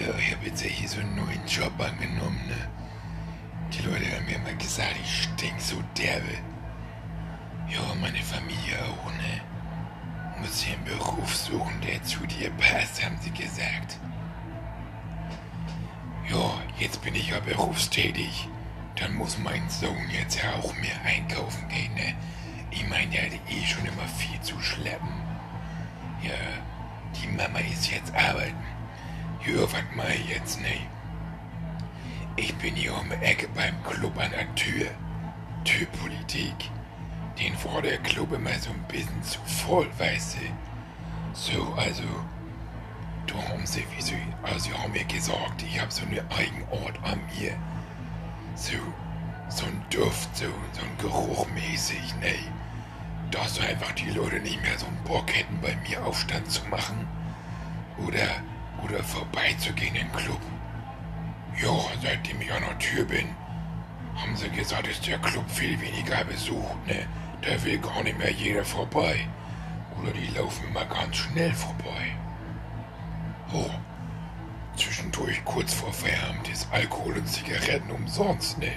Ja, ich habe jetzt hier so einen neuen Job angenommen, ne? Die Leute haben mir mal gesagt, ich stink so derbe. Ja, meine Familie auch, ne? Muss hier einen Beruf suchen, der zu dir passt, haben sie gesagt. Ja, jetzt bin ich ja berufstätig. Dann muss mein Sohn jetzt ja auch mehr einkaufen gehen, ne? Ich meine, der hatte eh schon immer viel zu schleppen. Ja, die Mama ist jetzt arbeiten. Ja, was mach ich jetzt, ne? Ich bin hier um die Ecke beim Club an der Tür. Türpolitik. Den war der Club immer so ein bisschen zu voll, weißt du. So, also, da haben sie, wie sie, also sie haben mir gesagt, ich habe so eine Eigenort an mir. So, so ein Duft, so, so ein Geruch mäßig, ne? Dass einfach die Leute nicht mehr so einen Bock hätten, bei mir Aufstand zu machen. Oder, oder vorbeizugehen im Club. Ja, seitdem ich an der Tür bin, haben sie gesagt, ist der Club viel weniger besucht, ne? Da will gar nicht mehr jeder vorbei. Oder die laufen immer ganz schnell vorbei. Oh, zwischendurch kurz vor Feierabend ist Alkohol und Zigaretten umsonst, ne?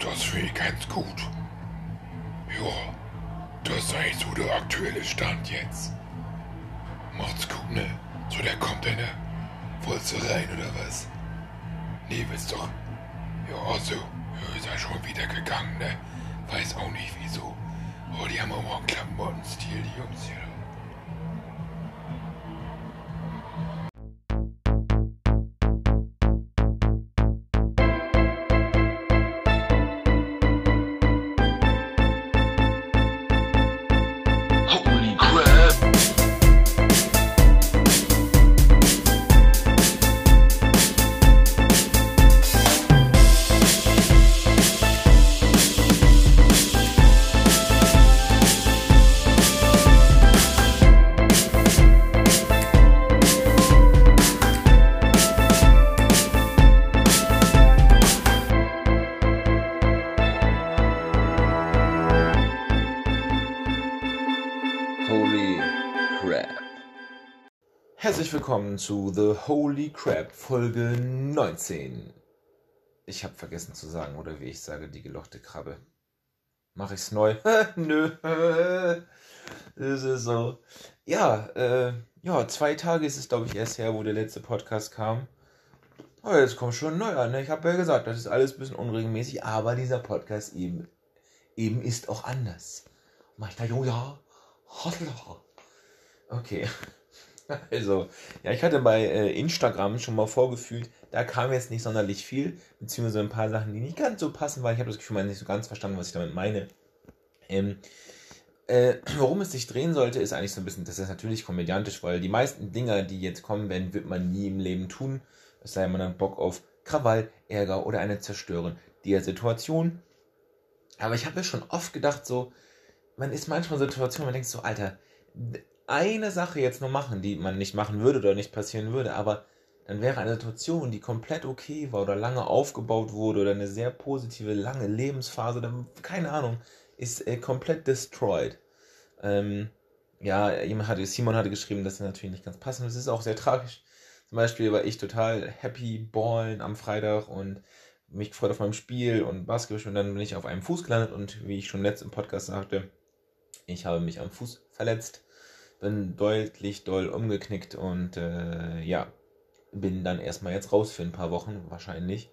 Das finde ich ganz gut. Ja, das eigentlich so der aktuelle Stand jetzt. Macht's gut, ne? So, der kommt einer. Wolltest du rein oder was? Nee, willst doch. Ja, so. Ja, ist ja schon wieder gegangen, ne? Weiß auch nicht wieso. Oh, die haben auch einen Klamottenstil, die Jungs hier. Herzlich willkommen zu The Holy Crap Folge 19. Ich habe vergessen zu sagen, oder wie ich sage, die gelochte Krabbe. Mach ich's neu? Nö. Das ist so. Ja, äh, ja, zwei Tage ist es, glaube ich, erst her, wo der letzte Podcast kam. Aber jetzt kommt schon ein neuer, ne? Ich habe ja gesagt, das ist alles ein bisschen unregelmäßig, aber dieser Podcast eben, eben ist auch anders. Mach ich da, ja. Okay. Also, ja, ich hatte bei äh, Instagram schon mal vorgefühlt, da kam jetzt nicht sonderlich viel, beziehungsweise ein paar Sachen, die nicht ganz so passen, weil ich habe das Gefühl, man hat nicht so ganz verstanden, was ich damit meine. Ähm, äh, worum es sich drehen sollte, ist eigentlich so ein bisschen, das ist natürlich komödiantisch, weil die meisten Dinger, die jetzt kommen werden, wird man nie im Leben tun. Es sei denn, man hat Bock auf Krawall, Ärger oder eine Zerstören der Situation. Aber ich habe mir schon oft gedacht, so, man ist manchmal in Situationen, man denkt so, Alter, eine Sache jetzt nur machen, die man nicht machen würde oder nicht passieren würde, aber dann wäre eine Situation, die komplett okay war oder lange aufgebaut wurde oder eine sehr positive, lange Lebensphase, dann, keine Ahnung, ist äh, komplett destroyed. Ähm, ja, jemand hatte, Simon hatte geschrieben, dass das natürlich nicht ganz passend ist. Das ist auch sehr tragisch. Zum Beispiel war ich total happy ballen am Freitag und mich gefreut auf meinem Spiel und Basketball und dann bin ich auf einem Fuß gelandet und wie ich schon letzt im Podcast sagte, ich habe mich am Fuß verletzt, bin deutlich doll umgeknickt und äh, ja, bin dann erstmal jetzt raus für ein paar Wochen wahrscheinlich.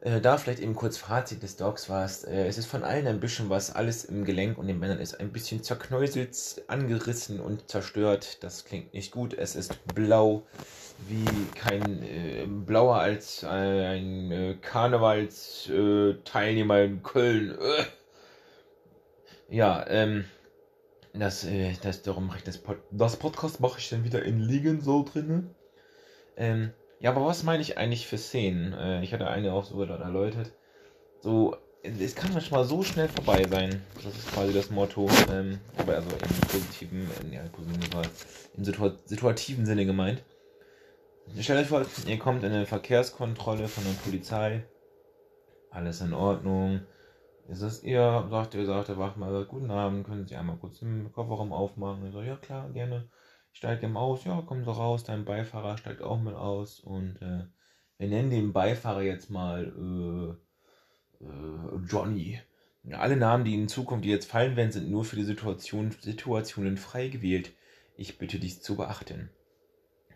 Äh, da vielleicht eben kurz Fazit des Dogs war es, äh, es ist von allen ein bisschen was, alles im Gelenk und den Bändern ist ein bisschen zerknäuselt, angerissen und zerstört. Das klingt nicht gut. Es ist blau, wie kein äh, blauer als ein äh, Karnevalsteilnehmer in Köln. Äh. Ja, ähm, das, äh, das darum mache ich das, Pod das Podcast mache ich dann wieder in Liegen so drinne. Ähm, ja, aber was meine ich eigentlich für Szenen? Äh, ich hatte eine auch so dort erläutert. So, es kann manchmal so schnell vorbei sein. Das ist quasi das Motto. Ähm, aber also im positiven, in, ja, im situa situativen Sinne gemeint. Stellt euch vor, ihr kommt in eine Verkehrskontrolle von der Polizei. Alles in Ordnung. Ist das ihr? Sagt ihr, sagt der Wachmeister, guten Abend, können Sie einmal kurz den Kofferraum aufmachen? Ich sage, ja klar, gerne. Ich steige im Aus, ja, komm so raus, dein Beifahrer steigt auch mit aus und äh, wir nennen den Beifahrer jetzt mal äh, äh, Johnny. Alle Namen, die in Zukunft jetzt fallen werden, sind nur für die Situation, Situationen frei gewählt. Ich bitte dies zu beachten.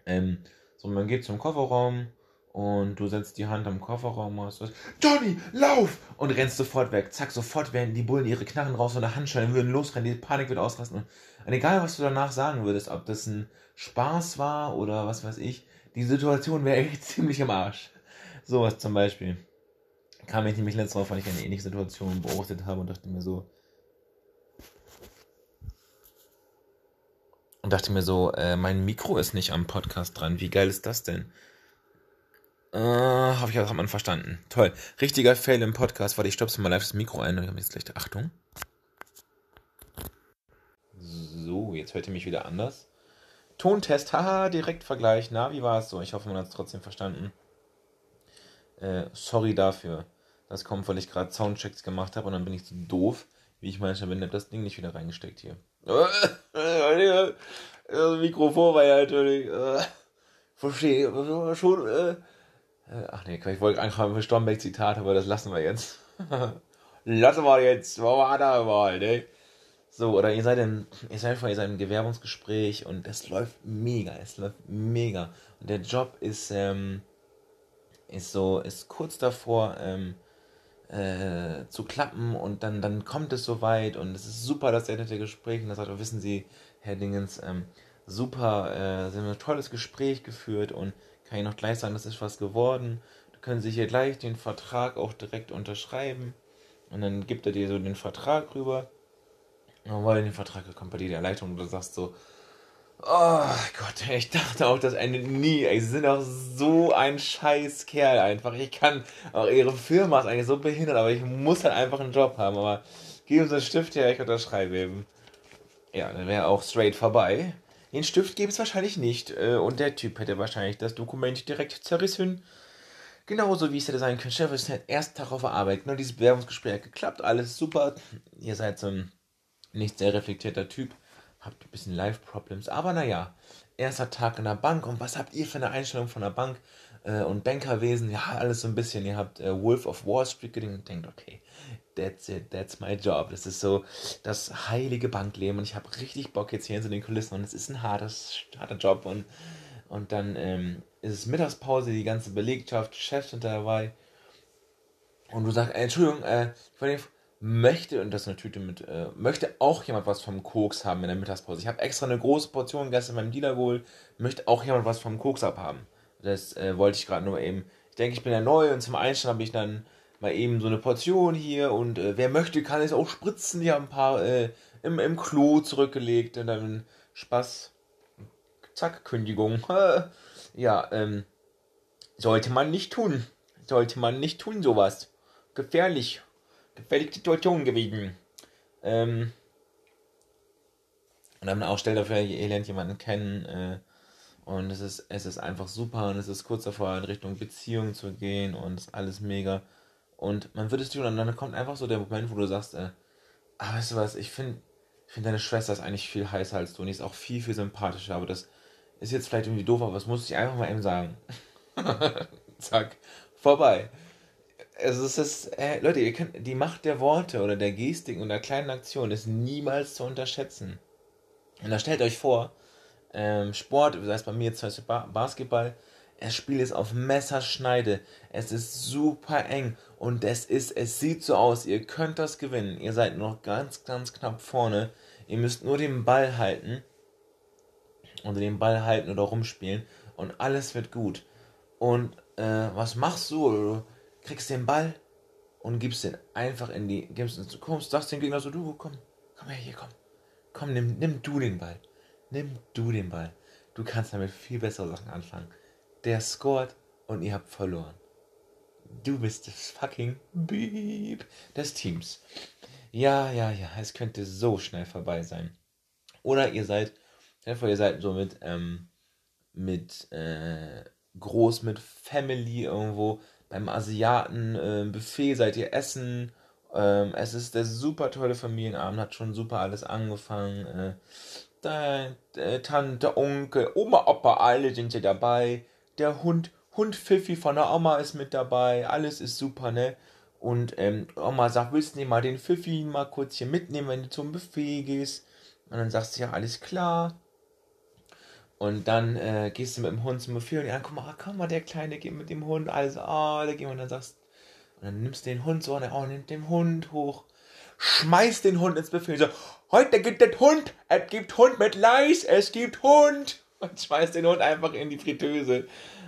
Ähm, so, man geht zum Kofferraum und du setzt die Hand am Kofferraum aus. Johnny, lauf! Und rennst sofort weg. Zack, sofort werden die Bullen ihre Knarren raus und der Handschellen würden losrennen. Die Panik wird ausrasten. Und egal, was du danach sagen würdest, ob das ein Spaß war oder was weiß ich, die Situation wäre echt ziemlich im Arsch. Sowas zum Beispiel. Kam ich nämlich letztes Mal, weil ich eine ähnliche Situation beobachtet habe und dachte mir so, und dachte mir so, äh, mein Mikro ist nicht am Podcast dran. Wie geil ist das denn? Äh, habe ich am verstanden. Toll. Richtiger Fail im Podcast. Warte, ich stopse mal live das Mikro ein und ich habe jetzt gleich Achtung. So, jetzt hört ihr mich wieder anders. Tontest, haha, Direktvergleich. Na, wie war es so? Ich hoffe, man hat es trotzdem verstanden. Äh, sorry dafür. Das kommt, weil ich gerade Soundchecks gemacht habe und dann bin ich so doof, wie ich manchmal bin, habe das Ding nicht wieder reingesteckt hier. Das Mikrofon war ja natürlich. Äh, verstehe. Schon. Äh, ach nee, ich wollte einfach ein Stromberg-Zitat, aber das lassen wir jetzt. lassen wir jetzt. Wo war da mal, ne? So, oder ihr seid im, ihr seid vor, ihr seid im Gewerbungsgespräch und es läuft mega, es läuft mega. Und der Job ist, ähm, ist so, ist kurz davor, ähm, äh, zu klappen und dann, dann kommt es soweit und es ist super, dass er nette Gespräch und das sagt, wissen Sie, Herr Dingens, ähm, super, äh, Sie haben ein tolles Gespräch geführt und kann ich noch gleich sagen, das ist was geworden. Du können sich hier gleich den Vertrag auch direkt unterschreiben und dann gibt er dir so den Vertrag rüber. Und wollen den Vertrag kommt bei dir die Erleichterung und du sagst so, Oh Gott, ich dachte auch, das endet nie. Sie sind auch so ein scheiß Kerl einfach. Ich kann, auch ihre Firma ist eigentlich so behindert, aber ich muss halt einfach einen Job haben. Aber gib uns einen Stift her, ich unterschreibe eben. Ja, dann wäre auch straight vorbei. Den Stift gäbe es wahrscheinlich nicht. Äh, und der Typ hätte wahrscheinlich das Dokument direkt zerrissen. Genauso wie es hätte sein können. Chef ist halt erst Tag auf der Arbeit. Nur dieses Bewerbungsgespräch hat geklappt, alles super. Ihr seid so ein nicht sehr reflektierter Typ habt ein bisschen Life-Problems. Aber naja, erster Tag in der Bank. Und was habt ihr für eine Einstellung von der Bank äh, und Bankerwesen? Ja, alles so ein bisschen. Ihr habt äh, Wolf of Wall Street gedacht und denkt, okay, that's it, that's my job. Das ist so das heilige Bankleben. Und ich habe richtig Bock jetzt hier hinter den Kulissen. Und es ist ein hartes, harter Job. Und, und dann ähm, ist es Mittagspause, die ganze Belegschaft, Chefs sind dabei. Und du sagst, äh, Entschuldigung, äh, ich wollte möchte, und das ist eine Tüte mit, äh, möchte auch jemand was vom Koks haben in der Mittagspause. Ich habe extra eine große Portion gestern beim Dealer geholt, möchte auch jemand was vom Koks abhaben. Das äh, wollte ich gerade nur eben. Ich denke, ich bin ja neu und zum Einstand habe ich dann mal eben so eine Portion hier und äh, wer möchte, kann es auch spritzen. Die haben ein paar äh, im, im Klo zurückgelegt und dann Spaß. Zack, Kündigung. ja, ähm, sollte man nicht tun. Sollte man nicht tun, sowas. Gefährlich gefällige Situation gewesen. Ähm, und dann auch stellt dafür, ihr lernt jemanden kennen äh, und es ist, es ist einfach super und es ist kurz davor in Richtung Beziehung zu gehen und es ist alles mega. Und man wird es tun und dann kommt einfach so der Moment, wo du sagst, äh, ah, weißt du was, ich finde find deine Schwester ist eigentlich viel heißer als du und die ist auch viel, viel sympathischer, aber das ist jetzt vielleicht irgendwie doof, aber das muss ich einfach mal eben sagen. Zack, vorbei also es ist, äh, Leute, ihr könnt, die Macht der Worte oder der Gestik und der kleinen Aktion ist niemals zu unterschätzen. Und da stellt euch vor, ähm, Sport, sei es bei mir zum Beispiel ba Basketball, das Spiel ist auf Messerschneide. Es ist super eng und es ist, es sieht so aus, ihr könnt das gewinnen. Ihr seid noch ganz, ganz knapp vorne. Ihr müsst nur den Ball halten oder den Ball halten oder rumspielen und alles wird gut. Und äh, was machst du? kriegst den Ball und gibst den einfach in die, gibst du kommst, sagst dem Gegner so, du, komm, komm her, hier, komm. Komm, nimm, nimm du den Ball. Nimm du den Ball. Du kannst damit viel bessere Sachen anfangen. Der scored und ihr habt verloren. Du bist das fucking Beep des Teams. Ja, ja, ja, es könnte so schnell vorbei sein. Oder ihr seid, ihr seid so mit, ähm, mit, äh, groß mit Family irgendwo beim Asiaten äh, Buffet seid ihr essen. Ähm, es ist der super tolle Familienabend, hat schon super alles angefangen. Äh, äh, Tante, Onkel, Oma, Opa, alle sind ja dabei. Der Hund, Hund Pfiffi von der Oma ist mit dabei. Alles ist super, ne? Und ähm, Oma sagt, willst du nicht mal den Pfiffi mal kurz hier mitnehmen, wenn du zum Buffet gehst? Und dann sagst du, ja, alles klar. Und dann äh, gehst du mit dem Hund zum Buffet und ja, guck mal, komm mal, der Kleine geht mit dem Hund. Also, ah, oh, da gehen wir und dann sagst und dann nimmst du den Hund so und er oh, nimmt den Hund hoch, schmeißt den Hund ins Buffet so, heute gibt es Hund, es gibt Hund mit Leis, es gibt Hund. Und schmeißt den Hund einfach in die Fritteuse.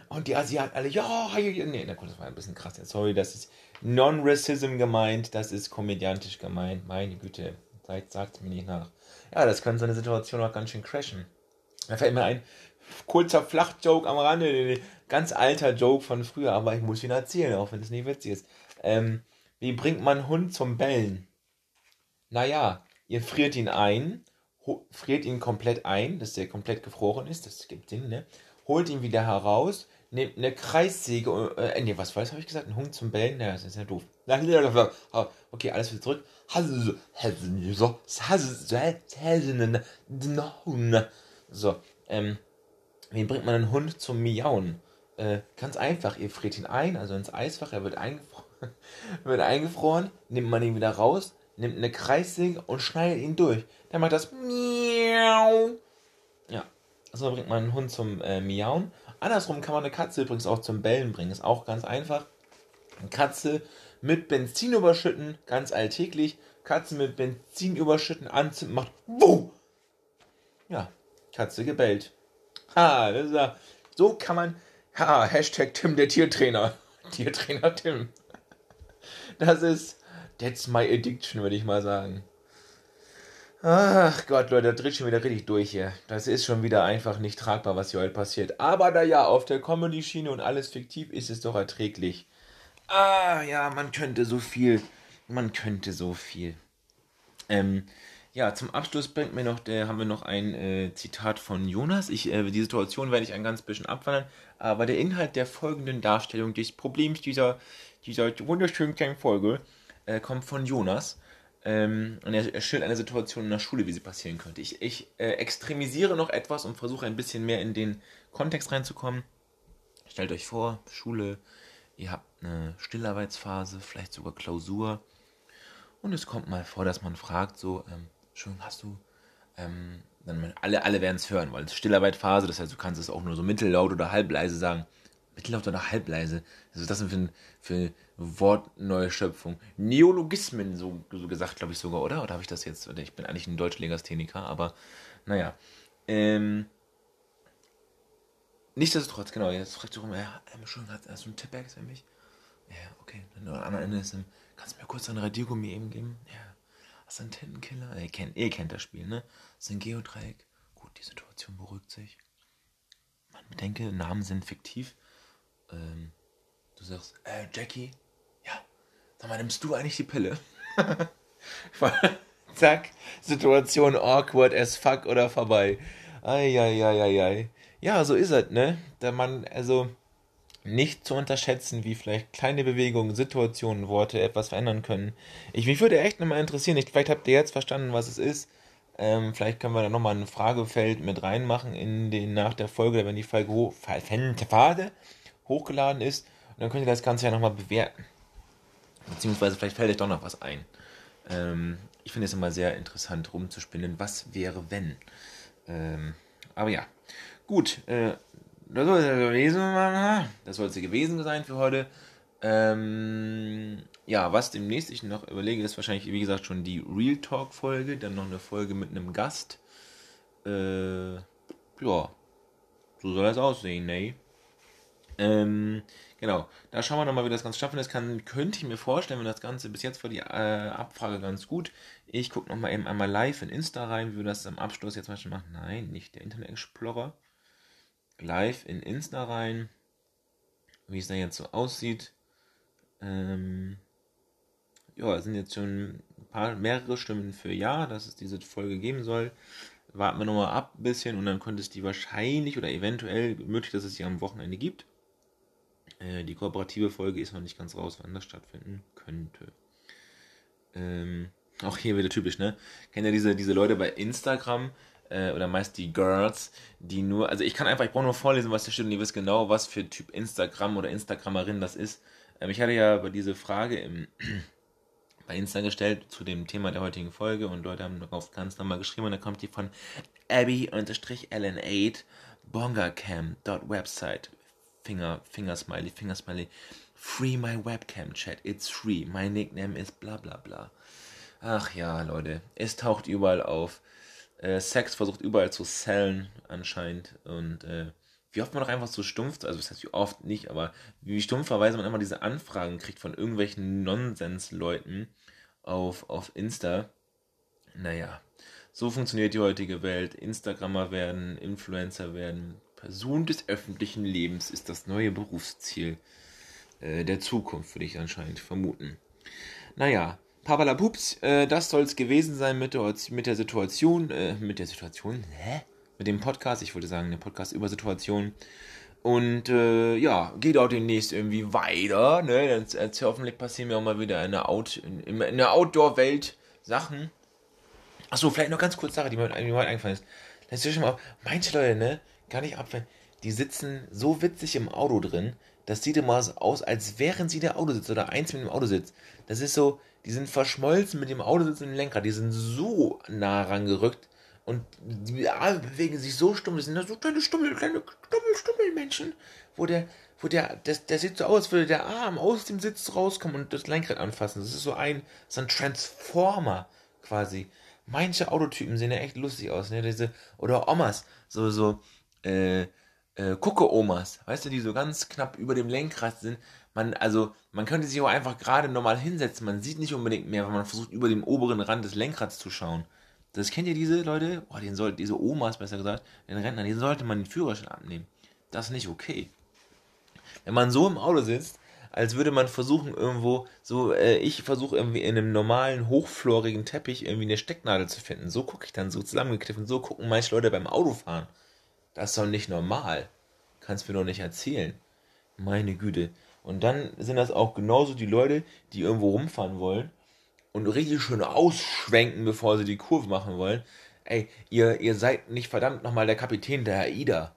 Und die Asiaten alle, ja, nee, na gut, das war ein bisschen krass. Sorry, das ist Non-Racism gemeint, das ist komödiantisch gemeint. Meine Güte, sagt mir nicht nach. Ja, das kann so eine Situation auch ganz schön crashen. Da fällt mir ein kurzer Flachjoke am Rande, ganz alter Joke von früher, aber ich muss ihn erzählen, auch wenn es nicht witzig ist. Ähm, wie bringt man Hund zum Bellen? Naja, ihr friert ihn ein, friert ihn komplett ein, dass der komplett gefroren ist, das gibt Sinn, ne? Holt ihn wieder heraus, nehmt eine Kreissäge, äh, nee, was was habe ich gesagt? Ein Hund zum Bellen? Naja, das ist ja doof. Okay, alles wieder zurück. So, ähm, wie bringt man einen Hund zum Miauen? Äh, ganz einfach, ihr friert ihn ein, also ins Eisfach, er wird, eingefro wird eingefroren, nimmt man ihn wieder raus, nimmt eine Kreissäge und schneidet ihn durch. Dann macht das Miau. Ja, so bringt man einen Hund zum äh, Miauen. Andersrum kann man eine Katze übrigens auch zum Bellen bringen. Ist auch ganz einfach. Eine Katze mit Benzin überschütten, ganz alltäglich. Katze mit Benzin überschütten, anzünden, macht Wuh! Ja, Katze gebellt. Ha, das ist ja, so kann man, ha, Hashtag Tim der Tiertrainer. Tiertrainer Tim. Das ist, that's my addiction, würde ich mal sagen. Ach Gott, Leute, das dreht schon wieder richtig durch hier. Das ist schon wieder einfach nicht tragbar, was hier heute passiert. Aber da ja auf der Comedy-Schiene und alles fiktiv ist es doch erträglich. Ah, ja, man könnte so viel. Man könnte so viel. Ähm, ja, zum Abschluss bringt mir noch, der, haben wir noch ein äh, Zitat von Jonas. Ich, äh, die Situation werde ich ein ganz bisschen abwandern, aber der Inhalt der folgenden Darstellung des Problems dieser, dieser wunderschönen kleinen Folge äh, kommt von Jonas. Ähm, und er, er schildert eine Situation in der Schule, wie sie passieren könnte. Ich, ich äh, extremisiere noch etwas und versuche ein bisschen mehr in den Kontext reinzukommen. Stellt euch vor, Schule, ihr habt eine Stillarbeitsphase, vielleicht sogar Klausur. Und es kommt mal vor, dass man fragt, so, ähm, schon hast du, ähm, dann alle, alle werden es hören, weil es Stillarbeitphase, das heißt, du kannst es auch nur so mittellaut oder halbleise sagen. Mittellaut oder halbleise. Ist das denn für, für Wortneuschöpfung? Neologismen, so, so gesagt, glaube ich sogar, oder? Oder habe ich das jetzt? Ich bin eigentlich ein Deutschlegastheniker, aber naja. Ähm, Nichtsdestotrotz, genau, jetzt fragt du rum, ja, schon, hast, hast du einen Tippex für mich? Ja, okay. Dann am anderen Ende ist, kannst du mir kurz dein Radiergummi eben geben? Ja. Was ist ein Tintenkiller? Ihr kennt, ihr kennt das Spiel, ne? Das ist ein Geodreieck. Gut, die Situation beruhigt sich. Man bedenke, Namen sind fiktiv. Ähm, du sagst, äh, Jackie, ja, sag mal, nimmst du eigentlich die Pille? Zack, Situation awkward as fuck oder vorbei. Eieieiei. Ja, so ist es, ne? Da man, also, nicht zu unterschätzen, wie vielleicht kleine Bewegungen, Situationen, Worte etwas verändern können. Ich, mich würde echt nochmal interessieren, ich, vielleicht habt ihr jetzt verstanden, was es ist. Ähm, vielleicht können wir da nochmal ein Fragefeld mit reinmachen in den, nach der Folge, wenn die Folge ho Phase hochgeladen ist. Und dann könnt ihr das Ganze ja nochmal bewerten. Beziehungsweise vielleicht fällt euch doch noch was ein. Ähm, ich finde es immer sehr interessant rumzuspinnen, was wäre, wenn. Ähm, aber ja, gut. Äh, das soll es gewesen soll es gewesen sein für heute. Ähm, ja, was demnächst ich noch überlege, ist wahrscheinlich, wie gesagt, schon die Real Talk-Folge. Dann noch eine Folge mit einem Gast. Äh, ja, so soll das aussehen, ne? Ähm, genau, da schauen wir nochmal, wie das Ganze schaffen ist. Kann, könnte ich mir vorstellen, wenn das Ganze bis jetzt war die äh, Abfrage ganz gut. Ich gucke nochmal eben einmal live in Insta rein, wie wir das am Abschluss jetzt zum Beispiel machen. Nein, nicht der Internet Explorer live in Insta rein, wie es da jetzt so aussieht. Ähm, ja, es sind jetzt schon ein paar, mehrere Stimmen für Ja, dass es diese Folge geben soll. Warten wir nochmal ab ein bisschen und dann könnte es die wahrscheinlich oder eventuell möglich, dass es sie am Wochenende gibt. Äh, die kooperative Folge ist noch nicht ganz raus, wann das stattfinden könnte. Ähm, auch hier wieder typisch, ne? Kennt ihr diese, diese Leute bei Instagram, äh, oder meist die Girls, die nur, also ich kann einfach, ich brauche nur vorlesen, was da steht und ihr wisst genau, was für Typ Instagram oder Instagrammerin das ist. Ähm, ich hatte ja bei diese Frage im, bei Insta gestellt zu dem Thema der heutigen Folge und Leute haben darauf ganz nochmal geschrieben und da kommt die von Abby-LN8 bongacam.website Finger, Finger Smiley, Finger Smiley. Free my webcam chat, it's free. My nickname is bla bla bla. Ach ja, Leute, es taucht überall auf. Äh, Sex versucht überall zu sellen, anscheinend. Und äh, wie oft man doch einfach so stumpf, also das heißt wie oft nicht, aber wie stumpferweise man immer diese Anfragen kriegt von irgendwelchen Nonsens-Leuten auf, auf Insta. Naja, so funktioniert die heutige Welt. Instagrammer werden, Influencer werden. Person des öffentlichen Lebens ist das neue Berufsziel äh, der Zukunft, würde ich anscheinend vermuten. Naja, Papalapups, äh, das soll es gewesen sein mit der, mit der Situation, äh, mit der Situation, hä? Mit dem Podcast, ich wollte sagen, der Podcast über Situationen. Und äh, ja, geht auch demnächst irgendwie weiter, ne? Dann, äh, hoffentlich passieren mir auch mal wieder in der, Out, in, in der Outdoor-Welt Sachen. Achso, vielleicht noch ganz kurz Sache, die mir, heute eingefallen ist. Das ist schon mal, manche Leute, ne? Gar nicht abfallen. Die sitzen so witzig im Auto drin, das sieht immer aus, als wären sie der Autositz oder eins mit dem Autositz. Das ist so, die sind verschmolzen mit dem Autositz und dem Lenkrad. Die sind so nah rangerückt und die Arme bewegen sich so stumm. Das sind so kleine Stummel, kleine Stummel, Stummelmenschen, wo der, wo der, das, der sieht so aus, als würde der Arm aus dem Sitz rauskommen und das Lenkrad anfassen. Das ist so ein, so ein Transformer quasi. Manche Autotypen sehen ja echt lustig aus, ne? Diese, oder Omas, so, so, äh, äh, Gucke-Omas, weißt du, die so ganz knapp über dem Lenkrad sind. Man, also, man könnte sich auch einfach gerade normal hinsetzen. Man sieht nicht unbedingt mehr, wenn man versucht, über dem oberen Rand des Lenkrads zu schauen. Das kennt ihr diese Leute? Boah, den soll, diese Omas besser gesagt, den Rentner, den sollte man den Führerschein abnehmen. Das ist nicht okay. Wenn man so im Auto sitzt, als würde man versuchen, irgendwo, so, äh, ich versuche irgendwie in einem normalen, hochflorigen Teppich irgendwie eine Stecknadel zu finden. So gucke ich dann so zusammengekniffen. So gucken manche Leute beim Autofahren. Das ist doch nicht normal. Kannst mir doch nicht erzählen. Meine Güte. Und dann sind das auch genauso die Leute, die irgendwo rumfahren wollen und richtig schön ausschwenken, bevor sie die Kurve machen wollen. Ey, ihr, ihr seid nicht verdammt nochmal der Kapitän der AIDA.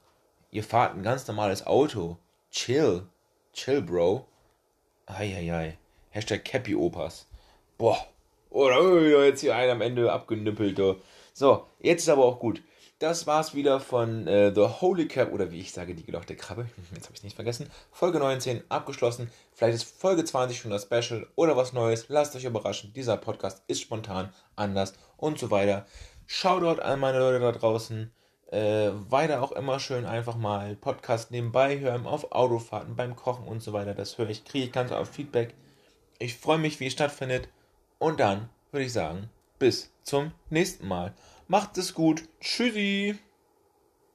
Ihr fahrt ein ganz normales Auto. Chill. Chill, Bro. Eieiei. Hashtag Cappy Opas. Boah. Oder jetzt hier einer am Ende abgenüppelt. So, jetzt ist aber auch gut das war's wieder von äh, The Holy Cap oder wie ich sage, die gelochte Krabbe. Jetzt habe ich nicht vergessen. Folge 19 abgeschlossen. Vielleicht ist Folge 20 schon das Special oder was Neues. Lasst euch überraschen. Dieser Podcast ist spontan, anders und so weiter. Shoutout an meine Leute da draußen. Äh, weiter auch immer schön einfach mal Podcast nebenbei hören, auf Autofahrten, beim Kochen und so weiter. Das höre ich, kriege ich ganz oft Feedback. Ich freue mich, wie es stattfindet. Und dann würde ich sagen, bis zum nächsten Mal. Macht es gut. Tschüssi.